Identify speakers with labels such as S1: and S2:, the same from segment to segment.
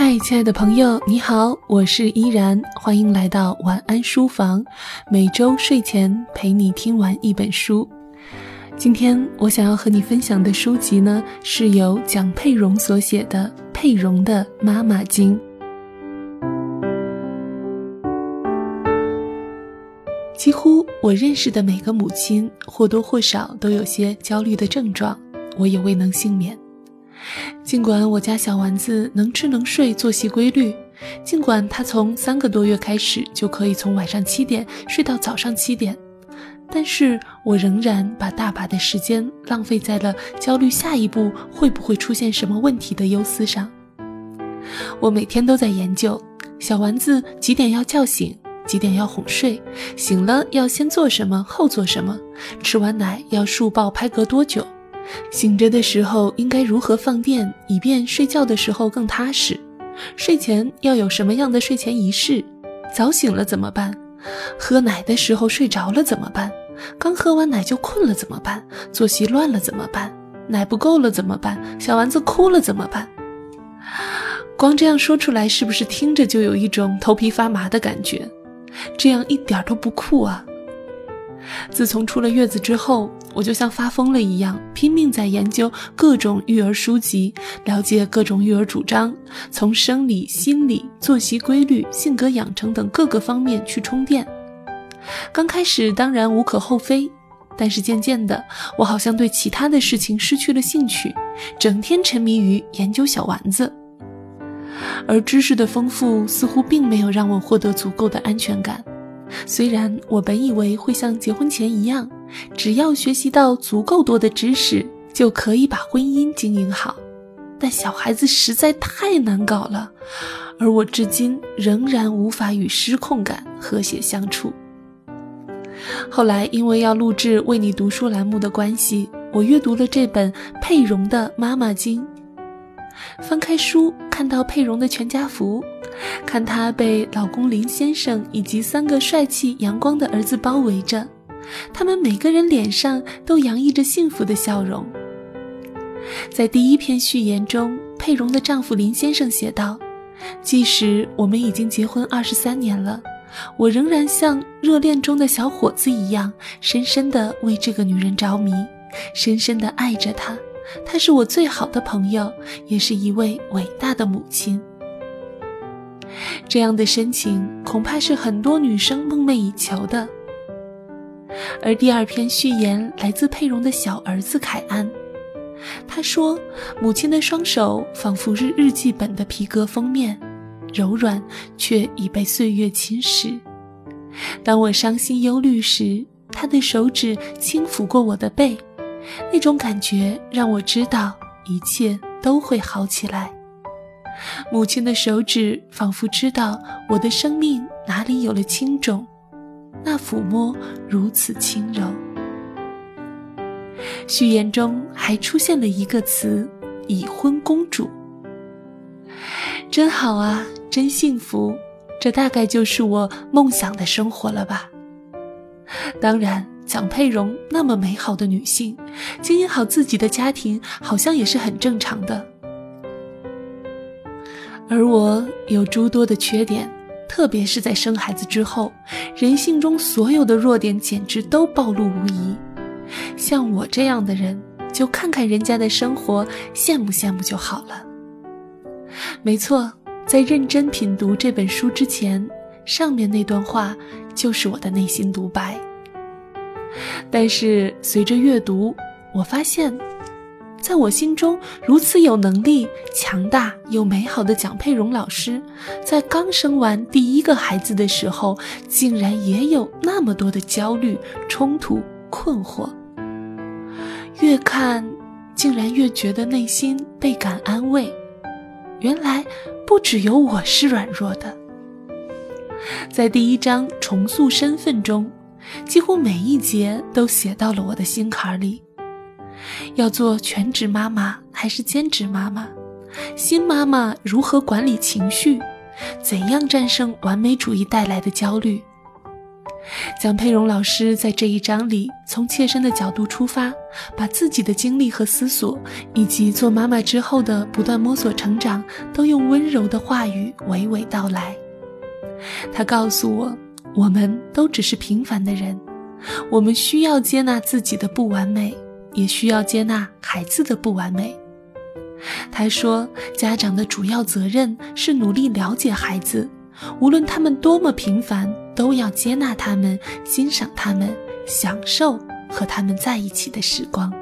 S1: 嗨，亲爱的朋友，你好，我是依然，欢迎来到晚安书房，每周睡前陪你听完一本书。今天我想要和你分享的书籍呢，是由蒋佩蓉所写的《佩蓉的妈妈经》。几乎我认识的每个母亲或多或少都有些焦虑的症状，我也未能幸免。尽管我家小丸子能吃能睡，作息规律；尽管他从三个多月开始就可以从晚上七点睡到早上七点，但是我仍然把大把的时间浪费在了焦虑下一步会不会出现什么问题的忧思上。我每天都在研究小丸子几点要叫醒，几点要哄睡，醒了要先做什么，后做什么，吃完奶要竖抱拍嗝多久。醒着的时候应该如何放电，以便睡觉的时候更踏实？睡前要有什么样的睡前仪式？早醒了怎么办？喝奶的时候睡着了怎么办？刚喝完奶就困了怎么办？作息乱了怎么办？奶不够了怎么办？小丸子哭了怎么办？光这样说出来，是不是听着就有一种头皮发麻的感觉？这样一点都不酷啊！自从出了月子之后，我就像发疯了一样，拼命在研究各种育儿书籍，了解各种育儿主张，从生理、心理、作息规律、性格养成等各个方面去充电。刚开始当然无可厚非，但是渐渐的，我好像对其他的事情失去了兴趣，整天沉迷于研究小丸子。而知识的丰富似乎并没有让我获得足够的安全感。虽然我本以为会像结婚前一样，只要学习到足够多的知识，就可以把婚姻经营好，但小孩子实在太难搞了，而我至今仍然无法与失控感和谐相处。后来因为要录制为你读书栏目的关系，我阅读了这本佩蓉的《妈妈经》。翻开书，看到佩蓉的全家福，看她被老公林先生以及三个帅气阳光的儿子包围着，他们每个人脸上都洋溢着幸福的笑容。在第一篇序言中，佩蓉的丈夫林先生写道：“即使我们已经结婚二十三年了，我仍然像热恋中的小伙子一样，深深地为这个女人着迷，深深地爱着她。”她是我最好的朋友，也是一位伟大的母亲。这样的深情，恐怕是很多女生梦寐以求的。而第二篇序言来自佩蓉的小儿子凯安，他说：“母亲的双手仿佛是日记本的皮革封面，柔软却已被岁月侵蚀。当我伤心忧虑时，他的手指轻抚过我的背。”那种感觉让我知道一切都会好起来。母亲的手指仿佛知道我的生命哪里有了轻重，那抚摸如此轻柔。序言中还出现了一个词“已婚公主”，真好啊，真幸福，这大概就是我梦想的生活了吧。当然。蒋佩蓉那么美好的女性，经营好自己的家庭，好像也是很正常的。而我有诸多的缺点，特别是在生孩子之后，人性中所有的弱点简直都暴露无遗。像我这样的人，就看看人家的生活，羡慕羡慕就好了。没错，在认真品读这本书之前，上面那段话就是我的内心独白。但是随着阅读，我发现，在我心中如此有能力、强大又美好的蒋佩蓉老师，在刚生完第一个孩子的时候，竟然也有那么多的焦虑、冲突、困惑。越看，竟然越觉得内心倍感安慰。原来不只有我是软弱的。在第一章重塑身份中。几乎每一节都写到了我的心坎里。要做全职妈妈还是兼职妈妈？新妈妈如何管理情绪？怎样战胜完美主义带来的焦虑？蒋佩蓉老师在这一章里，从切身的角度出发，把自己的经历和思索，以及做妈妈之后的不断摸索成长，都用温柔的话语娓娓道来。他告诉我，我们都只是平凡的人，我们需要接纳自己的不完美，也需要接纳孩子的不完美。他说，家长的主要责任是努力了解孩子。无论他们多么平凡，都要接纳他们，欣赏他们，享受和他们在一起的时光。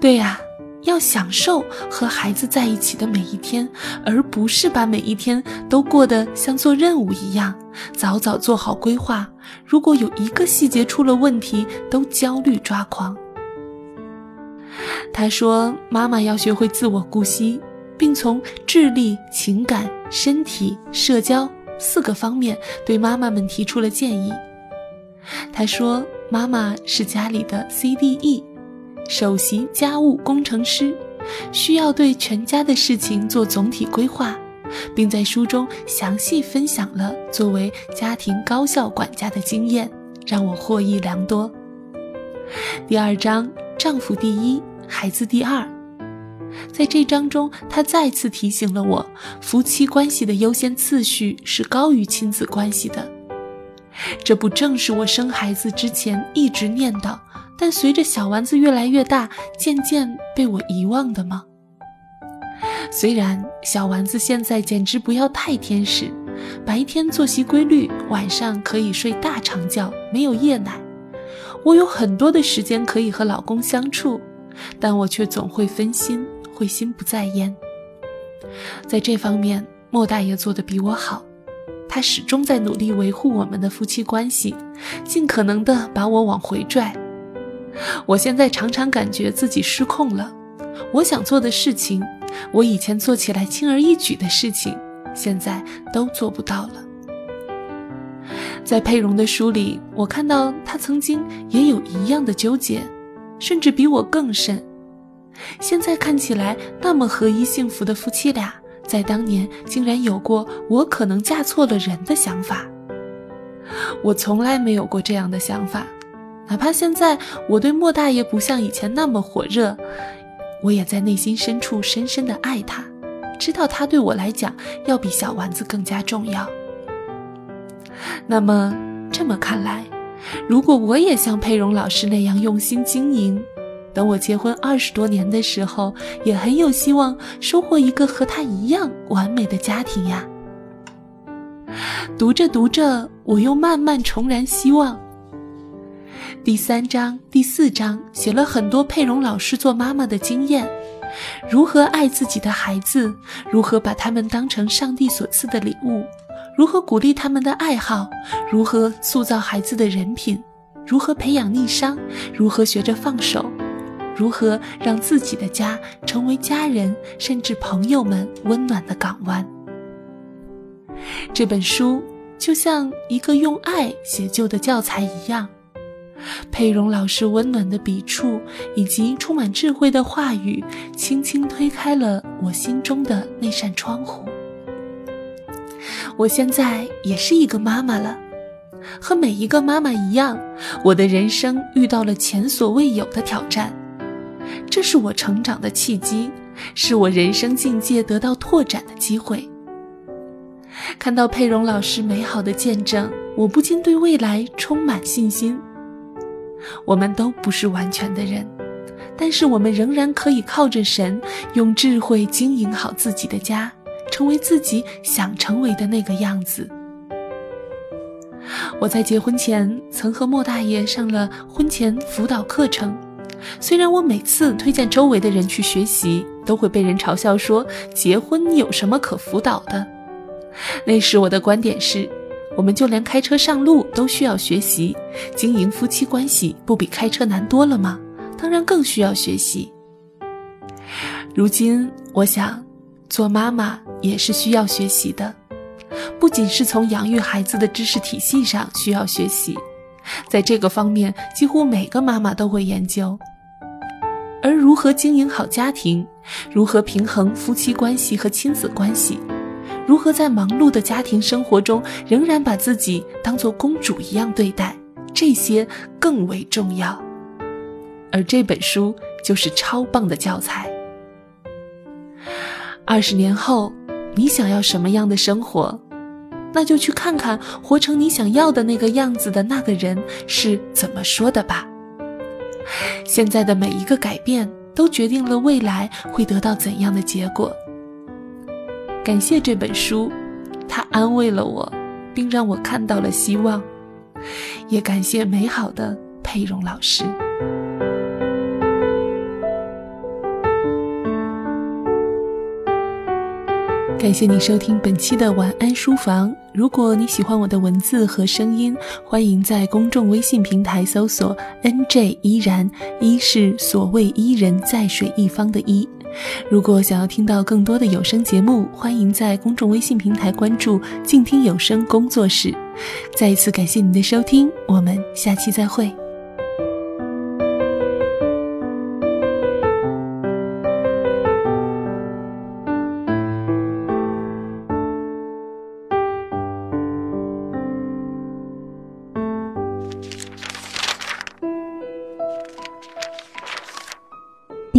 S1: 对呀，要享受和孩子在一起的每一天，而不是把每一天都过得像做任务一样，早早做好规划。如果有一个细节出了问题，都焦虑抓狂。他说：“妈妈要学会自我顾惜。”并从智力、情感、身体、社交四个方面对妈妈们提出了建议。他说：“妈妈是家里的 CDE，首席家务工程师，需要对全家的事情做总体规划，并在书中详细分享了作为家庭高效管家的经验，让我获益良多。”第二章：丈夫第一，孩子第二。在这章中，他再次提醒了我，夫妻关系的优先次序是高于亲子关系的。这不正是我生孩子之前一直念叨，但随着小丸子越来越大，渐渐被我遗忘的吗？虽然小丸子现在简直不要太天使，白天作息规律，晚上可以睡大长觉，没有夜奶，我有很多的时间可以和老公相处，但我却总会分心。会心不在焉，在这方面，莫大爷做的比我好。他始终在努力维护我们的夫妻关系，尽可能的把我往回拽。我现在常常感觉自己失控了。我想做的事情，我以前做起来轻而易举的事情，现在都做不到了。在佩蓉的书里，我看到她曾经也有一样的纠结，甚至比我更甚。现在看起来那么合一幸福的夫妻俩，在当年竟然有过我可能嫁错了人的想法。我从来没有过这样的想法，哪怕现在我对莫大爷不像以前那么火热，我也在内心深处深深的爱他，知道他对我来讲要比小丸子更加重要。那么这么看来，如果我也像佩蓉老师那样用心经营，等我结婚二十多年的时候，也很有希望收获一个和他一样完美的家庭呀。读着读着，我又慢慢重燃希望。第三章、第四章写了很多佩蓉老师做妈妈的经验，如何爱自己的孩子，如何把他们当成上帝所赐的礼物，如何鼓励他们的爱好，如何塑造孩子的人品，如何培养逆商，如何学着放手。如何让自己的家成为家人甚至朋友们温暖的港湾？这本书就像一个用爱写就的教材一样，佩蓉老师温暖的笔触以及充满智慧的话语，轻轻推开了我心中的那扇窗户。我现在也是一个妈妈了，和每一个妈妈一样，我的人生遇到了前所未有的挑战。这是我成长的契机，是我人生境界得到拓展的机会。看到佩蓉老师美好的见证，我不禁对未来充满信心。我们都不是完全的人，但是我们仍然可以靠着神，用智慧经营好自己的家，成为自己想成为的那个样子。我在结婚前曾和莫大爷上了婚前辅导课程。虽然我每次推荐周围的人去学习，都会被人嘲笑说结婚有什么可辅导的。那时我的观点是，我们就连开车上路都需要学习，经营夫妻关系不比开车难多了吗？当然更需要学习。如今我想，做妈妈也是需要学习的，不仅是从养育孩子的知识体系上需要学习，在这个方面，几乎每个妈妈都会研究。而如何经营好家庭，如何平衡夫妻关系和亲子关系，如何在忙碌的家庭生活中仍然把自己当做公主一样对待，这些更为重要。而这本书就是超棒的教材。二十年后，你想要什么样的生活？那就去看看活成你想要的那个样子的那个人是怎么说的吧。现在的每一个改变，都决定了未来会得到怎样的结果。感谢这本书，它安慰了我，并让我看到了希望。也感谢美好的佩蓉老师。感谢你收听本期的晚安书房。如果你喜欢我的文字和声音，欢迎在公众微信平台搜索 “nj 依然”，一是所谓伊人在水一方的伊。如果想要听到更多的有声节目，欢迎在公众微信平台关注“静听有声工作室”。再一次感谢您的收听，我们下期再会。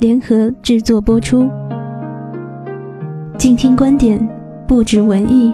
S2: 联合制作播出，静听观点，不止文艺。